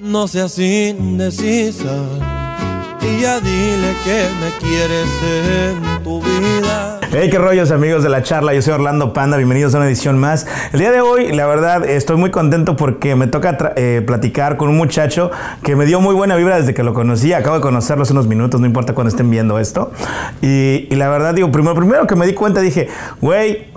No seas indecisa y ya dile que me quieres en tu vida. Hey, qué rollos amigos de la charla, yo soy Orlando Panda, bienvenidos a una edición más. El día de hoy, la verdad, estoy muy contento porque me toca eh, platicar con un muchacho que me dio muy buena vibra desde que lo conocí, acabo de conocerlo hace unos minutos, no importa cuando estén viendo esto. Y, y la verdad, digo, primero, primero que me di cuenta dije, güey,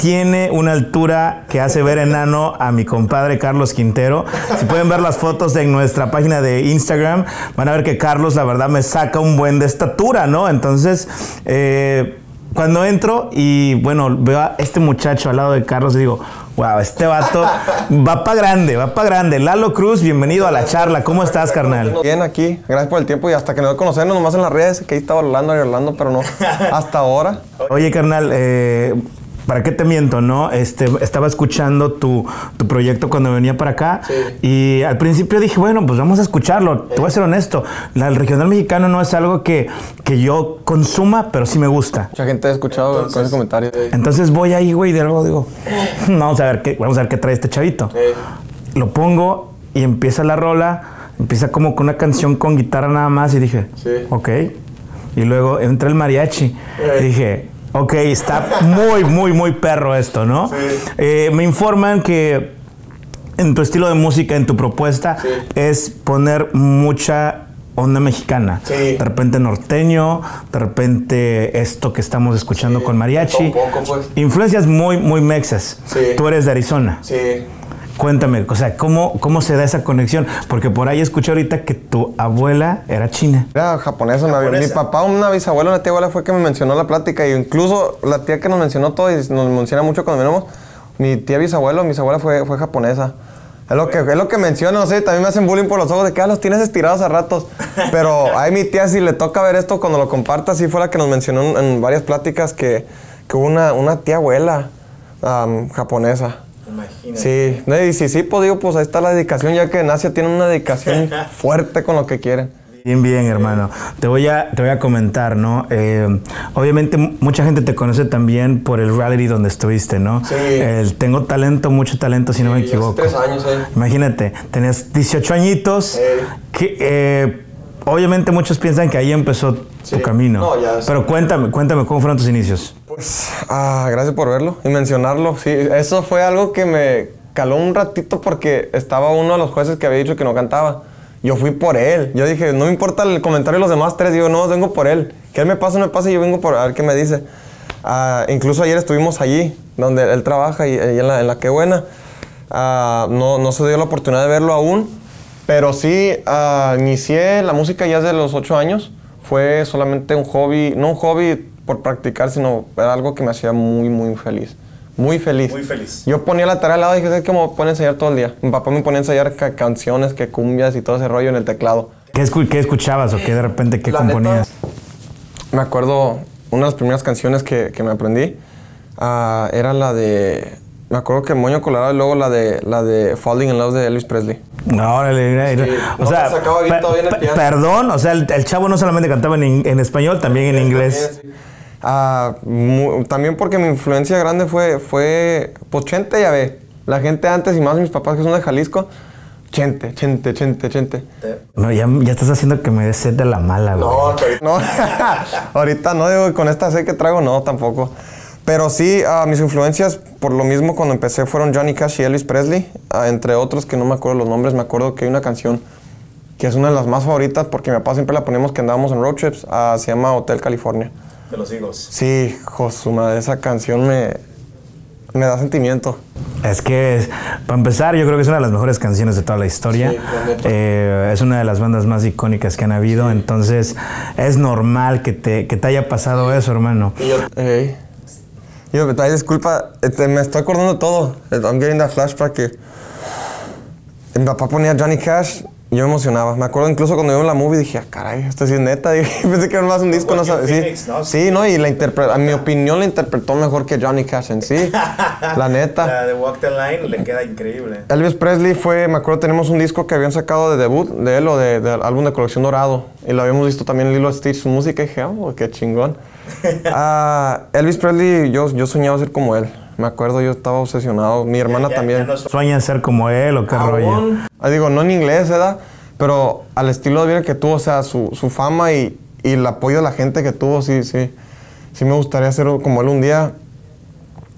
tiene una altura que hace ver enano a mi compadre Carlos Quintero. Si pueden ver las fotos en nuestra página de Instagram, van a ver que Carlos, la verdad, me saca un buen de estatura, ¿no? Entonces, eh, cuando entro y bueno, veo a este muchacho al lado de Carlos y digo, wow, este vato va para grande, va para grande. Lalo Cruz, bienvenido a la charla. ¿Cómo estás, carnal? Bien, aquí. Gracias por el tiempo y hasta que nos conocemos nomás en las redes, que ahí estaba Orlando y Orlando, pero no. Hasta ahora. Oye, carnal, eh, ¿Para qué te miento, no? Este, estaba escuchando tu, tu proyecto cuando venía para acá y al principio dije, bueno, pues vamos a escucharlo. Te voy a ser honesto, el regional mexicano no es algo que, que yo consuma, pero sí me gusta. Mucha gente ha escuchado con ese comentario. Entonces voy ahí, güey, y de luego digo, vamos a ver qué, vamos a ver qué trae este chavito. Lo pongo y empieza la rola, empieza como con una canción con guitarra nada más y dije, ok. Y luego entra el mariachi y dije, Ok, está muy, muy, muy perro esto, ¿no? Sí. Eh, me informan que en tu estilo de música, en tu propuesta, es poner mucha onda mexicana. Sí. De repente norteño, de repente esto que estamos escuchando con mariachi. Poco, pues. Influencias muy, muy mexas. Sí. Tú eres de Arizona. Sí. Cuéntame, o sea, ¿cómo, ¿cómo se da esa conexión? Porque por ahí escuché ahorita que tu abuela era china. Era japonesa, Mi papá, una bisabuela, una tía abuela fue que me mencionó la plática. Y incluso la tía que nos mencionó todo y nos menciona mucho cuando venimos, mi tía bisabuelo, mi bisabuela fue, fue japonesa. Es lo, que, es lo que menciono, no sé, también me hacen bullying por los ojos de que ah, los tienes estirados a ratos. Pero a mi tía, si le toca ver esto cuando lo comparta, sí fue la que nos mencionó en, varias pláticas que, que hubo una, una tía abuela japonesa. Sí, y si sí, pues digo, pues ahí está la dedicación, ya que en Asia tienen una dedicación fuerte con lo que quieren. Bien, bien, hermano. Te voy a, te voy a comentar, ¿no? Eh, obviamente mucha gente te conoce también por el reality donde estuviste, ¿no? Sí. El tengo talento, mucho talento, si no me equivoco. Tres años, eh. Imagínate, tenías 18 añitos. Eh. Que, eh, obviamente muchos piensan que ahí empezó tu camino. No, ya Pero cuéntame, cuéntame, ¿cómo fueron tus inicios? Pues, ah, gracias por verlo y mencionarlo. Sí, eso fue algo que me caló un ratito porque estaba uno de los jueces que había dicho que no cantaba. Yo fui por él. Yo dije, no me importa el comentario de los demás tres. Digo, no, vengo por él. Que él me pase, me pase y yo vengo por a ver qué me dice. Ah, incluso ayer estuvimos allí, donde él trabaja y, en, la, en la que buena. Ah, no, no se dio la oportunidad de verlo aún, pero sí inicié la música ya desde los ocho años. Fue solamente un hobby, no un hobby por practicar, sino era algo que me hacía muy, muy feliz. Muy feliz. Muy feliz. Yo ponía la tarea al lado y dije, que me pone a ensayar todo el día. Mi papá me ponía a ensayar canciones, que cumbias y todo ese rollo en el teclado. ¿Qué, qué escuchabas o qué de repente qué componías? me acuerdo, una de las primeras canciones que, que me aprendí uh, era la de... Me acuerdo que Moño Colorado y luego la de, la de Falling in Love de Elvis Presley. No, órale, sí, o sea, perdón, o sea, el, el, chavo no solamente cantaba en, en español, también en inglés. También, Ah, también porque mi influencia grande fue, fue pues Chente, ya ve. La gente antes y más mis papás que son de Jalisco, Chente, Chente, Chente, Chente. No, ya, ya estás haciendo que me des sed de la mala, güey. No, no. ahorita no, digo, con esta sed que traigo, no, tampoco. Pero sí, uh, mis influencias, por lo mismo, cuando empecé fueron Johnny Cash y Elvis Presley, uh, entre otros que no me acuerdo los nombres. Me acuerdo que hay una canción que es una de las más favoritas porque mi papá siempre la ponemos que andábamos en road trips, uh, se llama Hotel California de los higos. Sí, Josuma, esa canción me, me da sentimiento. Es que, para empezar, yo creo que es una de las mejores canciones de toda la historia. Eh, es una de las bandas más icónicas que han habido, entonces es normal que te, que te haya pasado eso, hermano. Y yo, hey. yo me disculpa, este, me estoy acordando de todo. I'm getting that flashback que mi papá ponía Johnny Cash yo me emocionaba. Me acuerdo incluso cuando vi la movie dije, ah, caray, esto sí es neta. pensé que era más un disco, no. Sí, sí, ¿no? Y la interpreta, a mi opinión la interpretó mejor que Johnny Cash en sí. la neta. La de Walk the Line le queda increíble. Elvis Presley fue, me acuerdo, tenemos un disco que habían sacado de debut de él o de, álbum de colección dorado. Y lo habíamos visto también en Lilo Stitch, su música. Y dije, oh, qué chingón. uh, Elvis Presley, yo, yo soñaba ser como él. Me acuerdo, yo estaba obsesionado. Mi hermana Ya- ya también. no es- ¿Sueñas ser como él o qué rollo? Ah, digo, no en inglés, ¿verdad? Pero al estilo de vida que tuvo, o sea, su, su fama y, y el apoyo de la gente que tuvo, sí, sí. Sí me gustaría ser como él un día.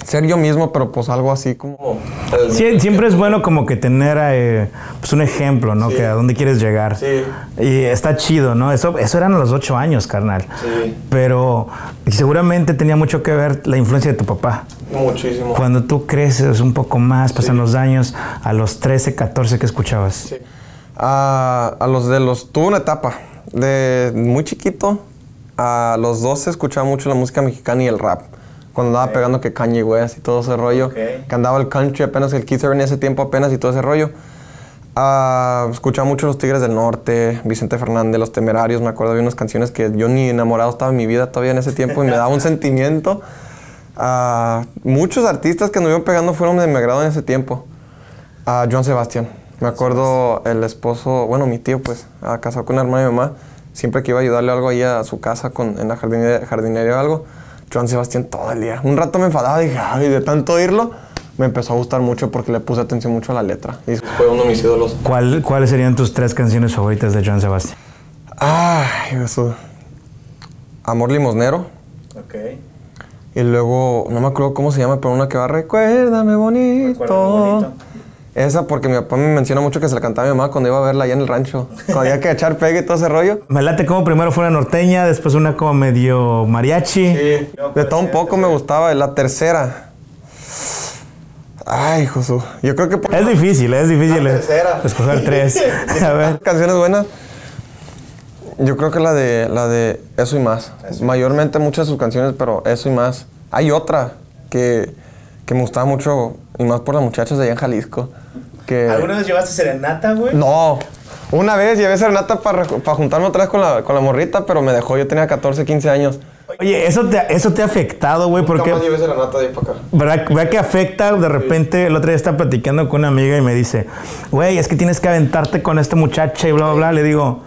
Ser yo mismo, pero pues algo así como... Sí, siempre es bueno como que tener eh, pues un ejemplo, ¿no? Sí. Que a dónde quieres llegar. Sí. Y está chido, ¿no? Eso, eso eran a los ocho años, carnal. Sí. Pero y seguramente tenía mucho que ver la influencia de tu papá. Muchísimo. Cuando tú creces un poco más, pasan los años, a los 13, 14, ¿qué escuchabas? A, a los de los... Tuve una etapa de muy chiquito. A los 12 escuchaba mucho la música mexicana y el rap. Cuando andaba pegando que Kanye West y todo ese rollo. Ok. Que andaba el country apenas, el Kids en ese tiempo apenas y todo ese rollo. Ah, escuchaba mucho los Tigres del Norte, Vicente Fernández, Los Temerarios. Me acuerdo de unas canciones que yo ni enamorado estaba en mi vida todavía en ese tiempo y me daba un sentimiento. Ah, muchos artistas que anduvieron pegando fueron de mi agrado en ese tiempo. A Joan Sebastián. Me acuerdo el esposo, bueno, mi tío, pues, a casado con una hermana mi mamá. Siempre que iba a ayudarle algo ahí a su casa con, en la jardinería, jardinería o algo, Joan Sebastián todo el día. Un rato me enfadaba y dije, ay, de tanto oírlo, me empezó a gustar mucho porque le puse atención mucho a la letra. Y fue uno de mis ídolos. ¿Cuál- ¿Cuáles serían tus tres canciones favoritas de Joan Sebastián? Ay, Jesús. Amor limosnero. Ok. Y luego, no me acuerdo cómo se llama, pero una que va, recuérdame bonito. Recuérdame bonito. Esa porque mi papá me menciona mucho que se la cantaba a mi mamá cuando iba a verla allá en el rancho. Cuando había que echar pegue y todo ese rollo. Me late como primero fue una norteña, después una como medio mariachi. De todo un poco me gustaba. La tercera. Ay, Josu. Yo creo que por Es difícil, es difícil La tercera. escoger tres. A ver. canciones buenas. Yo creo que la de la de Eso y más. Mayormente muchas de sus canciones, pero Eso y más. Hay otra que, que me gustaba mucho, y más por las muchachas de allá en Jalisco. Que, ¿Alguna vez llevaste serenata, güey? No. Una vez llevé serenata para juntarme otra vez con la, con la morrita, pero me dejó. Yo tenía 14, 15 años. Oye, eso te, eso te ha afectado, güey, porque... llevé serenata de ahí para acá. ¿Verdad, verdad que afecta? De repente, el otro día estaba platicando con una amiga y me dice, güey, es que tienes que aventarte con esta muchacha y bla, bla, bla. Le digo,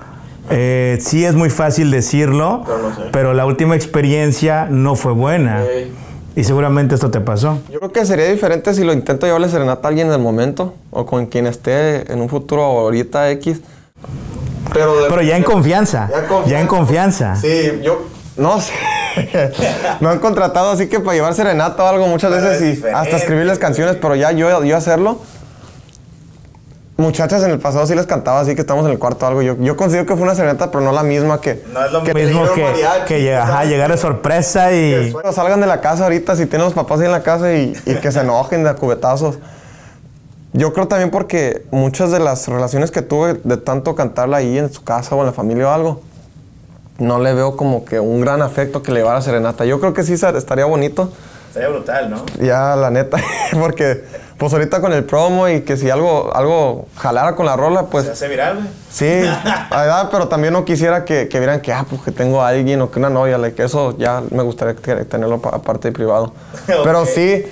eh, sí es muy fácil decirlo, pero, la última experiencia no fue buena. Sí. Y seguramente esto te pasó. Yo creo que sería diferente si lo intento llevarle serenata a alguien en el momento o con quien esté en un futuro ahorita X. Pero, de- Pero ya en confianza. Ya en confianza. Sí, yo no sé. Me han contratado así que para llevar serenata o algo muchas Pero veces es y hasta escribirles canciones, pero ya yo, yo hacerlo. Muchachas en el pasado sí les cantaba así que estamos en el cuarto o algo. Yo, yo considero que fue una serenata, pero no la misma que. No es lo que mismo que, mariachi, que llega, ajá, llegar de sorpresa y... Salgan de la casa ahorita si tienen los papás ahí en la casa y, y que se enojen de a cubetazos. Yo creo también porque muchas de las relaciones que tuve de tanto cantarla ahí en su casa o en la familia o algo, no le veo como que un gran afecto que le llevara serenata. Yo creo que sí estaría bonito, Estaría brutal, ¿no? ya la neta, porque pues ahorita con el promo y que si algo, algo jalara con la rola, Se pues hace viral, güey. sí, la verdad, pero también no quisiera que, que vieran que, ah, pues que tengo a alguien o que una novia, like, eso ya me gustaría te- tenerlo pa- aparte de privado. Pero sí,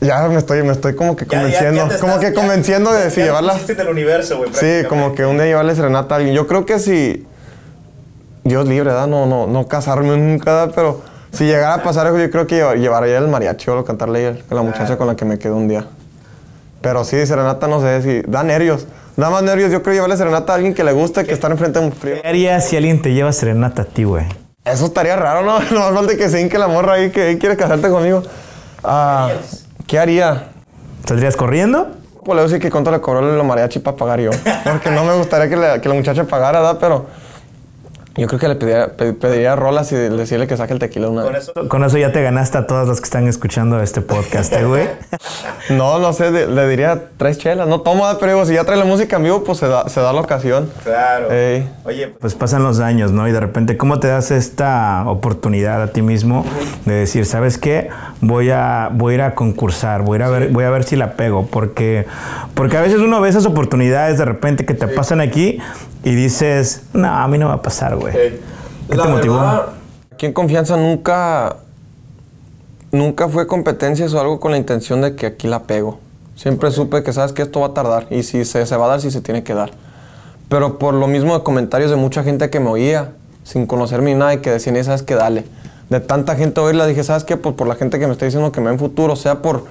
ya me estoy, me estoy como que Ya- ya- convenciendo, ya como estás- que convenciendo de si llevarla. pusiste en el universo, güey. Sí, como que un día llevarle serenata a alguien. Yo creo que si. Dios libre, ¿verdad? No, no, no casarme nunca, ¿verdad? Pero si llegara a pasar eso, yo creo que llevar- llevaría el mariachi o cantarle a la muchacha con la que me quedé un día. Pero sí, serenata, no sé, si da nervios. Da más nervios, yo creo llevarle serenata a alguien que le guste que estar enfrente de un frío. ¿Qué harías si alguien te lleva serenata a ti, güey? Eso estaría raro, ¿no? No más falta que se hinque la morra ahí que quiere casarte conmigo. Ah, ¿Qué haría? ¿Saldrías corriendo? Pues le voy a decir que cuánto le cobró el mariachi para pagar yo. Porque no me gustaría que, la- que la muchacha pagara, ¿verdad? Pero yo creo que le pediría, pe- pediría rolas y decirle que saque el tequila una Con vez. eso. Con eso ya te ganaste a todas las que están escuchando este podcast, ¿eh, güey. No, no sé, le diría tres chelas. No tomo, ¿verdad? pero digo, si ya trae la música en vivo, pues se da, se da la ocasión. Claro. Ey. Oye, Pues pasan los años, ¿no? Y de repente, ¿cómo te das esta oportunidad a ti mismo de decir, ¿sabes qué? Voy a, voy a ir a concursar, voy a, ir a ver, voy a ver si la pego. Porque, porque a veces uno ve esas oportunidades de repente que te pasan aquí y dices, no, a mí no va a pasar, güey. ¿Qué La te motivó? verdad, Aquí en confianza nunca, nunca fue competencias o algo con la intención de que aquí la pego. Siempre supe que sabes que esto va a tardar y si se, se va a dar, si se tiene que dar. Pero por lo mismo de comentarios de mucha gente que me oía, sin conocerme ni nada, y que decían, "Eh, sabes que dale. de tanta gente oírla, dije, ¿sabes qué? Pues por la gente que me está diciendo que me ven futuro, sea por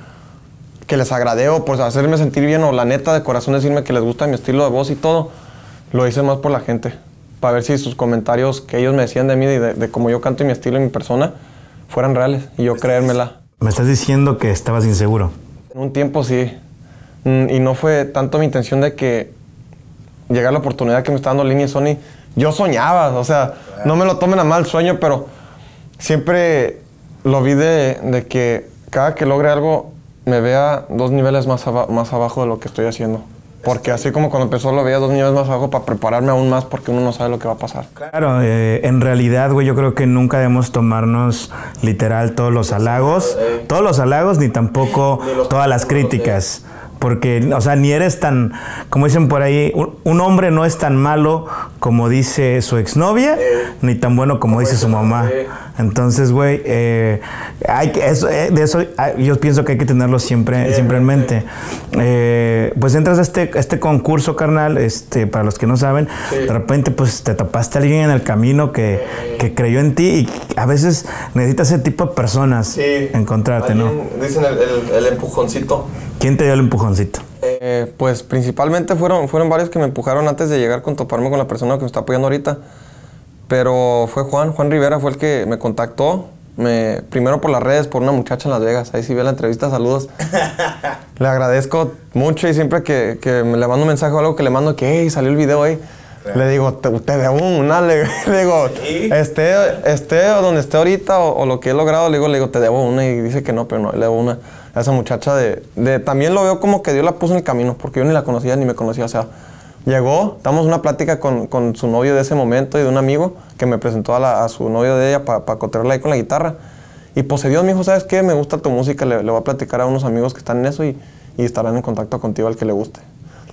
que les agradeo, por hacerme sentir bien o la neta de corazón decirme que les gusta mi estilo de voz y todo, lo hice más por la gente. Para ver si sus comentarios que ellos me decían de mí, y de, de cómo yo canto y mi estilo y mi persona, fueran reales y yo creérmela. Me estás diciendo que estabas inseguro. En un tiempo sí. Mm, Y no fue tanto mi intención de que llegara la oportunidad que me está dando Línea Sony. Yo soñaba, o sea, no me lo tomen a mal sueño, pero siempre lo vi de, de que cada que logre algo me vea dos niveles más, aba- más abajo de lo que estoy haciendo. Porque así como cuando empezó lo veía dos niveles más abajo para prepararme aún más porque uno no sabe lo que va a pasar. Claro, eh, en realidad, güey, yo creo que nunca debemos tomarnos literal todos los halagos, todos los halagos, ni tampoco todas las críticas. Porque, o sea, ni eres tan, como dicen por ahí, un, un hombre no es tan malo como dice su exnovia, ni tan bueno como dice su mamá. Entonces, güey, eh, hay que, eso, eh, de eso ah, yo pienso que hay que tenerlo siempre, siempre en mente. Eh, pues entras a este, a este concurso, carnal, este, para los que no saben, de repente pues te topaste a alguien en el camino que, que creyó en ti y a veces necesitas ese tipo de personas encontrarte, ¿no? Dicen el, empujoncito. ¿Quién te dio el empujoncito? Eh, pues principalmente fueron, fueron varios que me empujaron antes de llegar con toparme con la persona que me está apoyando ahorita. Pero fue Juan, Juan Rivera fue el que me contactó. Me, primero por las redes, por una muchacha en Las Vegas. Ahí sí vi la entrevista, saludos. le agradezco mucho y siempre que, que me le mando un mensaje o algo que le mando que hey, salió el video ahí. Le digo, te, te debo una, le, le digo, esté, esté o donde esté ahorita o, o lo que he logrado, le digo, le digo, te debo una y dice que no, pero no, le debo una. A esa muchacha de, de, también lo veo como que Dios la puso en el camino, porque yo ni la conocía ni me conocía, o sea, llegó, estamos en una plática con, con su novio de ese momento y de un amigo que me presentó a, la- a su novio de ella para pa cotorrearla ahí con la guitarra. Y pues se dio, me dijo, ¿sabes qué? Me gusta tu música, le, le voy a platicar a unos amigos que están en eso y, y estarán en contacto contigo al que le guste.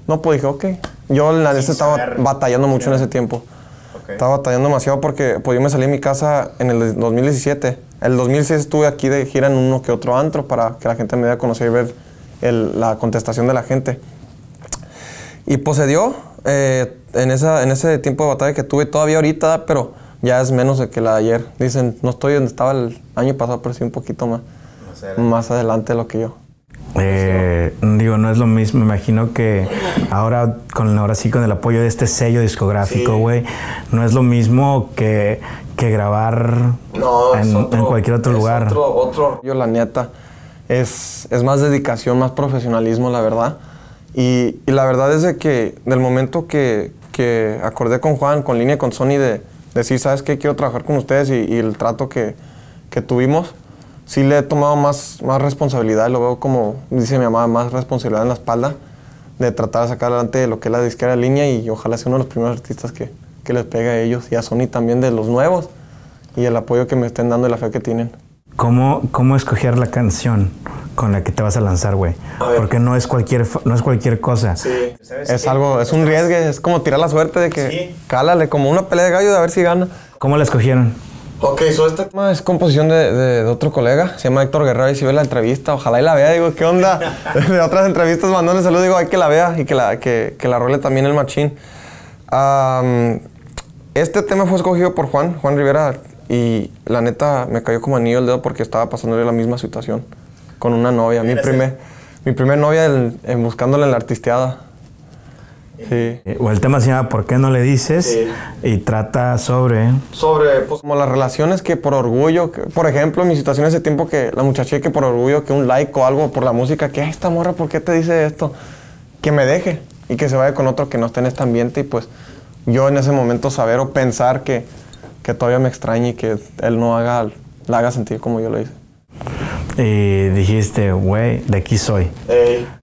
No, pues dije, ok. Yo la neta estaba saber. batallando mucho en ese tiempo. Estaba batallando demasiado porque pues, yo me salí de mi casa en el 2017. El 2006 estuve aquí de gira en uno que otro antro para que la gente me diera a conocer y ver el- la contestación de la gente. Y pues se dio eh, en, esa, en ese tiempo de batalla que tuve todavía ahorita, pero ya es menos de que la de ayer. Dicen, no estoy donde estaba el año pasado, pero sí un poquito más, más adelante de lo que yo. Eh, digo, no es lo mismo. Me imagino que ahora, con, ahora sí, con el apoyo de este sello discográfico, güey, no es lo mismo que, que grabar en, en cualquier otro lugar. Otro, Yo, la neta, es, es más dedicación, más profesionalismo, la verdad. Y, y la verdad es de que del momento que, que acordé con Juan, con línea con Sony, de decir, ¿sabes qué? Quiero trabajar con ustedes y, y el trato que, que tuvimos, sí le he tomado más, más responsabilidad. Lo veo como, dice mi mamá, más responsabilidad en la espalda de tratar de sacar adelante lo que es la disquera línea y ojalá sea uno de los primeros artistas que, que les pegue a ellos y a Sony también de los nuevos y el apoyo que me estén dando y la fe que tienen. ¿Cómo, ¿Cómo escoger la canción con la que te vas a lanzar, güey? Porque no es cualquier, no es cualquier cosa. Es algo, es un riesgo, es como tirar la suerte de que Sí. cálale, como una pelea de gallo de a ver si gana. ¿Cómo la escogieron? Ok, so este tema es composición de, de- de otro colega, se llama Héctor Guerrero y si ve la entrevista, ojalá y la vea, digo, ¿qué onda? De otras entrevistas mandóle saludos, digo, hay que la vea y que la, que, que la role también el machín. Este tema fue escogido por Juan, Juan Rivera, y la neta me cayó como anillo el dedo porque estaba pasándole la misma situación con una novia, mi primer, mi primer novia el- en buscándola en la artisteada. Sí. Eh, O el tema se llama ¿Por qué no le dices? Y trata sobre... sobre pues, como las relaciones que por orgullo, que- por ejemplo, mi situación ese tiempo que la muchacha que por orgullo, que un like o algo por la música, que "Ay, esta morra, ¿por qué te dice esto? Que me deje y que se vaya con otro que no esté en este ambiente y pues yo en ese momento saber o pensar que, que todavía me extraña y que él no haga, la haga sentir como yo lo hice. Y dijiste, güey, de aquí soy.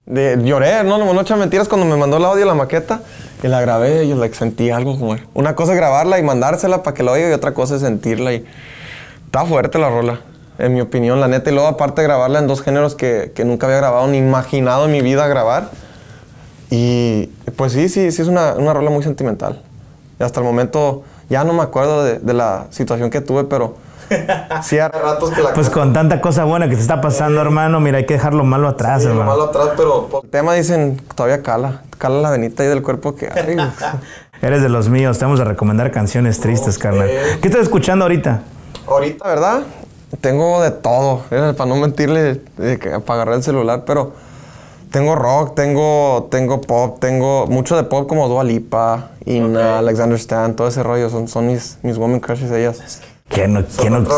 De- lloré, no, no, no echa mentiras cuando me mandó el audio la maqueta y la grabé y like, sentí algo como una cosa es grabarla y mandársela para que la oiga y otra cosa es sentirla y está fuerte la rola, en mi opinión, la neta. Y luego aparte de grabarla en dos géneros que, que nunca había grabado ni imaginado en mi vida grabar. Y pues sí, sí, sí es una, una rola muy sentimental. Y hasta el momento ya no me acuerdo de, de la situación que tuve, pero sí hay ratos que la Pues con tanta cosa buena que te está pasando, hermano, mira, hay que dejar lo malo atrás, hermano. atrás, pero el tema dicen todavía cala, cala la venita ahí del cuerpo que ay, Eres de los míos, te vamos a recomendar canciones tristes, carnal. ¿Qué estás escuchando ahorita? Ahorita, ¿verdad? Tengo de todo, eh, para no mentirle, eh, que- para agarrar el celular, pero tengo rock, tengo, tengo pop, tengo mucho de pop como Dua Lipa, Ina, Alexander Stan, todo ese rollo, son, son mis, mis women crushes ellas. ¿Quién no, quién no,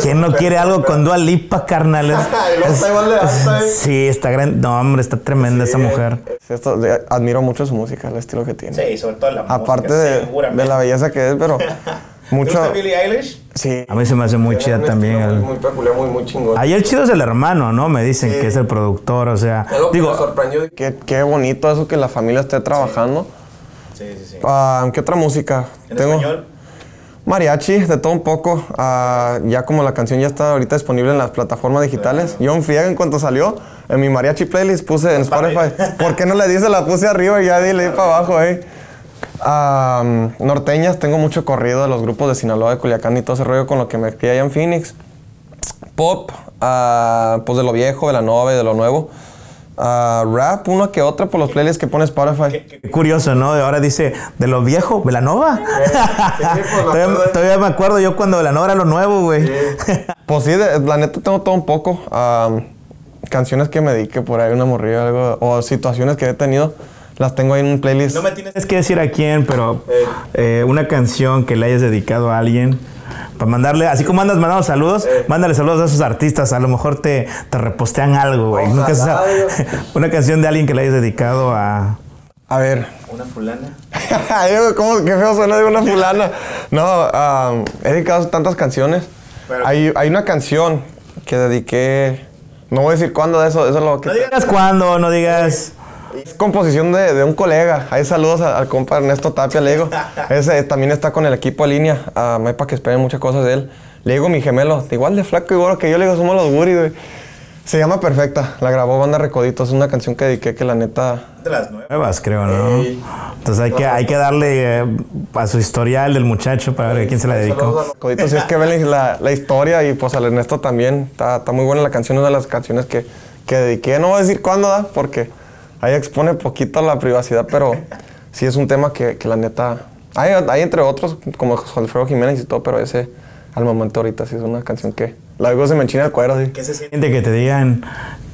quién no quiere algo con Dua Lipa, carnal? Es- de ¿eh? Sí, está gran. No, hombre, está tremenda esa mujer. Esto, de- admiro mucho su música, el estilo que tiene. Sí, sobre todo la Aparte música, de, seguramente. de la belleza que es, pero ¿Te mucho... gusta Billie Eilish? Sí. A mí se me hace muy chida también. el- Muy, peculiar, muy, muy chingón. Ahí el chido es el hermano, ¿no? Me dicen que es el productor, o sea. Digo, sorprendió. Qué, qué bonito eso que la familia esté trabajando. Sí, sí, sí. Ah, ¿Qué otra música? ¿En español? Mariachi, de todo un poco. Ah, ya como la canción ya está ahorita disponible en las plataformas digitales. Yo en friega en cuanto salió, en mi mariachi playlist puse en Spotify. ¿Por qué no le dice? La puse arriba y ya di, le di para abajo, eh. Norteñas, tengo mucho corrido de los grupos de Sinaloa, de Culiacán y todo ese rollo con lo que me crié allá en Phoenix. Pop, ah, pues de lo viejo, de la nueva y de lo nuevo. Ah, rap, uno que otro por los playlists que pone Spotify. qué curioso, ¿no? Ahora dice, de lo viejo, Velanova. todavía, todavía me acuerdo yo cuando Velanova era lo nuevo, güey. Pues sí, de- la neta tengo todo un poco. Canciones que me dediqué por ahí, una morrilla, algo, o situaciones que he tenido, las tengo ahí en un playlist. No me tienes Es que decir a quién, pero eh, una canción que le hayas dedicado a alguien. Para mandarle, así como andas mandando saludos, mándale saludos a esos artistas. A lo mejor te, te repostean algo, güey. Nunca se sabe. Una canción de alguien que le hayas dedicado a. A ver. una fulana. ¿Cómo? Qué feo suena de una fulana. No, am, he dedicado tantas canciones. Pero- hay, hay una canción que dediqué. No voy a decir cuándo de eso, eso es lo que. No digas cuándo, no digas. Es composición de, de un colega. Ahí saludos al compa Ernesto Tapia, le digo. Ese también está con el equipo de línea. Ah, hay para que esperen muchas cosas de él. Le digo mi gemelo, igual de flaco y gordo que yo, le digo, somos los Woody, güey. Se llama Perfecta. La grabó Banda Recoditos. Es una canción que dediqué que la neta. De las. Nuevas, creo, ¿no? Entonces hay que, hay que darle eh, a su historial del muchacho para ver a quién se la Saludos a dedicó. los Recoditos. Y es que ven la, la historia y pues al Ernesto también. Está, está muy buena la canción, una de las canciones que, que dediqué. No voy a decir cuándo, ¿da? Porque ahí expone poquito la privacidad, pero sí es un tema que, que la neta. Hay, hay entre otros, como José Alfredo Jiménez y todo, pero ese al momento ahorita sí es una canción que. La digo, se me enchina el cuero, sí. ¿Qué se siente? Gente que te digan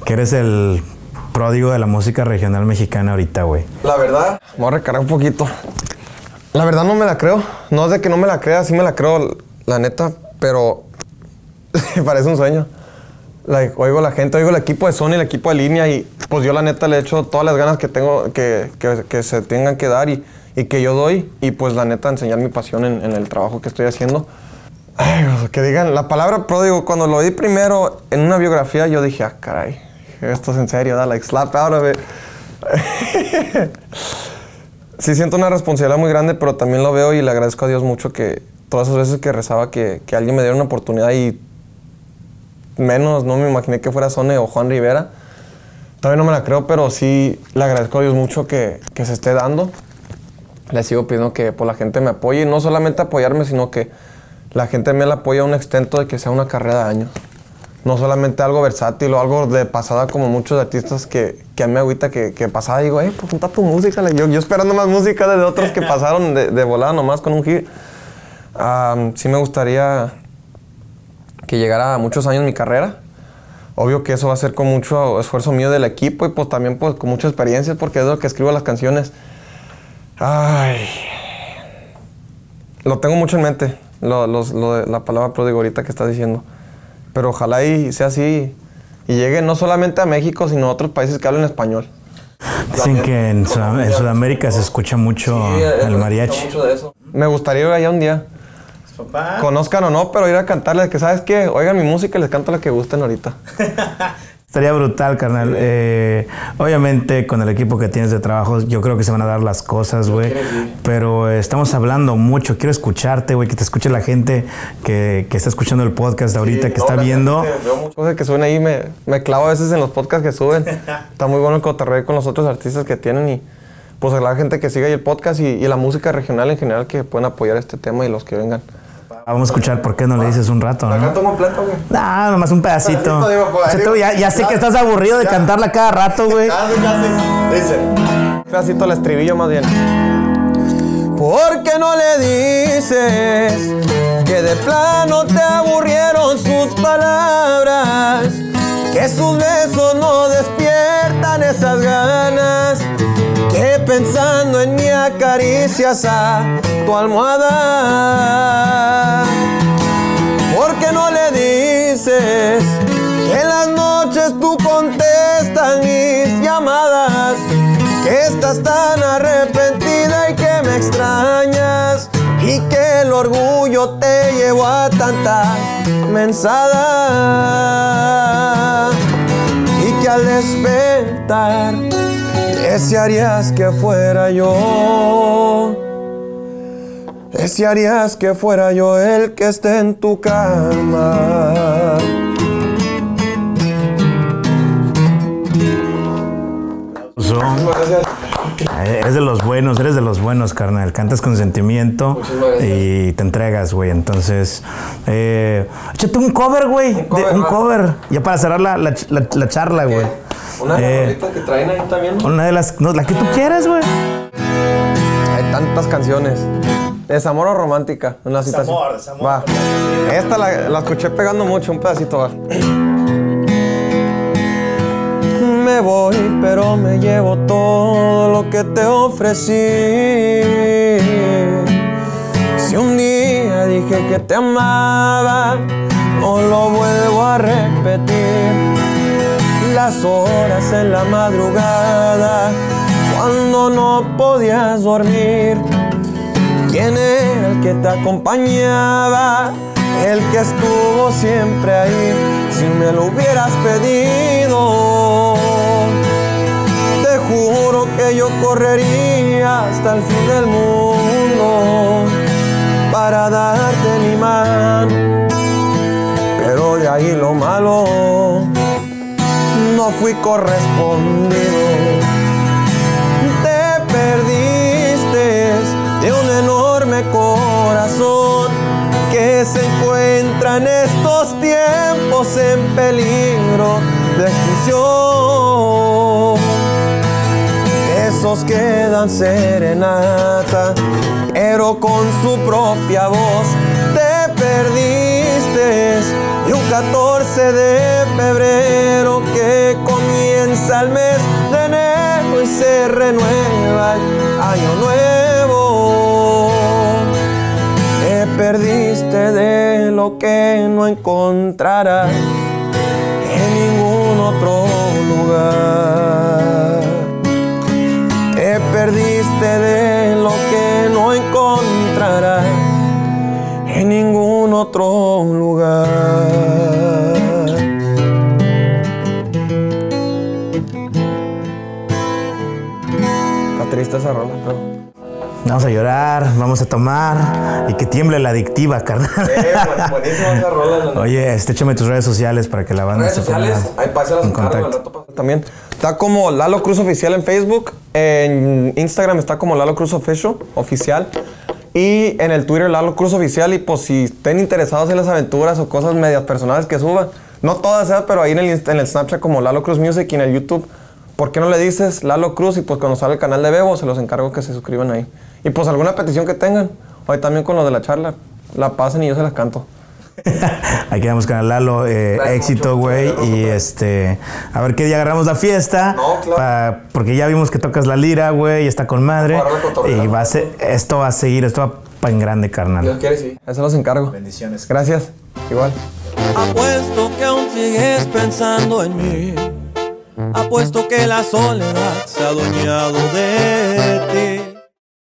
que eres el pródigo de la música regional mexicana ahorita, güey. La verdad. Me voy a recargar un poquito. La verdad no me la creo. No es de que no me la crea, sí me la creo, la neta, pero parece un sueño. Like, oigo la gente, oigo el equipo de Sony, el equipo de línea y pues yo la neta le echo todas las ganas que tengo, que, que- que se tengan que dar y, y que yo doy y pues la neta enseñar mi pasión en, en el trabajo que estoy haciendo. Ay, que digan, la palabra pródigo, cuando lo di primero en una biografía yo dije, ah, caray, esto es en serio, da, like, slap out of it. sí siento una responsabilidad muy grande, pero también lo veo y le agradezco a Dios mucho que todas esas veces que rezaba que, que alguien me diera una oportunidad y menos, no me imaginé que fuera Sone o Juan Rivera. Todavía no me la creo, pero sí le agradezco a Dios mucho que, que se esté dando. Le sigo pidiendo que por la gente me apoye, no solamente apoyarme, sino que la gente me la apoye a un extento de que sea una carrera de años. No solamente algo versátil o algo de pasada como muchos artistas que, que a mí me agüita que, que pasada digo, eh, pues junta tu música. Yo, yo esperando más música de otros que pasaron de, de volada nomás con un hit. Am, sí me gustaría que llegara a muchos años mi carrera. Obvio que eso va a ser con mucho esfuerzo mío del equipo y pues también pues con mucha experiencia porque es lo que escribo las canciones. Ay. Lo tengo mucho en mente, lo, los- lo de la palabra pródigo ahorita que estás diciendo. Pero ojalá y sea así y llegue no solamente a México, sino a otros países que hablen español. Dicen que en, Sudam- en Sudamérica se escucha mucho el mariachi. Me gustaría ir allá un día. Papá. Conozcan o no, pero ir a cantarles que, ¿sabes qué? Oigan mi música y les canto la que gusten ahorita. Estaría brutal, carnal. Eh, obviamente, con el equipo que tienes de trabajo, yo creo que se van a dar las cosas, güey. Pero eh, estamos hablando mucho. Quiero escucharte, güey, que te escuche la gente que, que está escuchando el podcast ahorita, que está viendo. Veo muchas cosas que suben ahí, me, me clavo a veces en los podcasts que suben. Está muy bueno el cotorreo con los otros artistas que tienen y pues a la gente que siga ahí el podcast y, y la música regional en general que pueden apoyar este tema y los que vengan. Vamos a escuchar por qué no le dices un rato, ¿no? completo, güey. Ah, nomás un pedacito. pedacito, digo, pues, O sea, digo, tú ya, ya sé ya- que estás aburrido de ya. cantarla cada rato, güey. Casi, casi. Dice. Un pedacito el estribillo más bien. ¿Por qué no le dices que de plano te aburrieron sus palabras, que sus besos no despiertan esas ganas, pensando en mí acaricias a tu almohada. ¿Por qué no le dices que en las noches tú contestas mis llamadas? Que estás tan arrepentida y que me extrañas y que el orgullo te llevó a tanta mensada y que al despertar desearías que fuera yo. Desearías que fuera yo el que esté en tu cama. Eres de los buenos, eres de los buenos, carnal. Cantas con sentimiento y te entregas, güey. Entonces, eh, échate un cover, güey. Un cover, un va. cover. Ya para cerrar la, la- la- la charla, güey. Una Eh, que traen ahí también. Una de las, no, la que tú quieras, güey. Hay tantas canciones. Desamor o romántica. Una situación. Desamor, desamor. Va. Esta la, la escuché pegando mucho, un pedacito va. Me voy, pero me llevo todo lo que te ofrecí. Si un día dije que te amaba, no lo vuelvo a repetir. Las horas en la madrugada, cuando no podías dormir. ¿Quién era el que te acompañaba? El que estuvo siempre ahí, si me lo hubieras pedido. Te juro que yo correría hasta el fin del mundo para darte fui correspondido te perdiste de un enorme corazón que se encuentra en estos tiempos en peligro de extinción. Esos que dan serenata, pero con su propia voz te perdiste de un 14 de febrero que comienza el mes de enero y se renueva el año nuevo. Te perdiste de lo que no encontrarás Vamos a llorar, vamos a tomar y que tiemble la adictiva, carnal. buenísima esa rola, Oye, este, échame tus redes sociales para que la banda redes se ponga sociales, ahí pásalas en contacto. También está como Lalo Cruz Oficial en Facebook, en Instagram está como Lalo Cruz Official, oficial y en el Twitter Lalo Cruz Oficial y pues si estén interesados en las aventuras o cosas medias personales que suba, no todas, ¿eh? pero ahí en el, en el Snapchat como Lalo Cruz Music y en el YouTube, ¿por qué no le dices Lalo Cruz y pues cuando sale el canal de Bebo se los encargo que se suscriban ahí? Y pues alguna petición que tengan, hoy también con lo de la charla, la pasen y yo se las canto. Ahí quedamos con el Lalo, eh, éxito, güey. Y este, a ver qué día agarramos la fiesta. No, claro. pa- porque ya vimos que tocas la lira, güey, y está con madre. Y va a ser, esto va a seguir, esto va pa' en grande, carnal. quiere, sí. Eso los encargo. Bendiciones. Gracias. Igual. Apuesto que aún sigues pensando en mí. Apuesto que la soledad se ha adueñado de ti.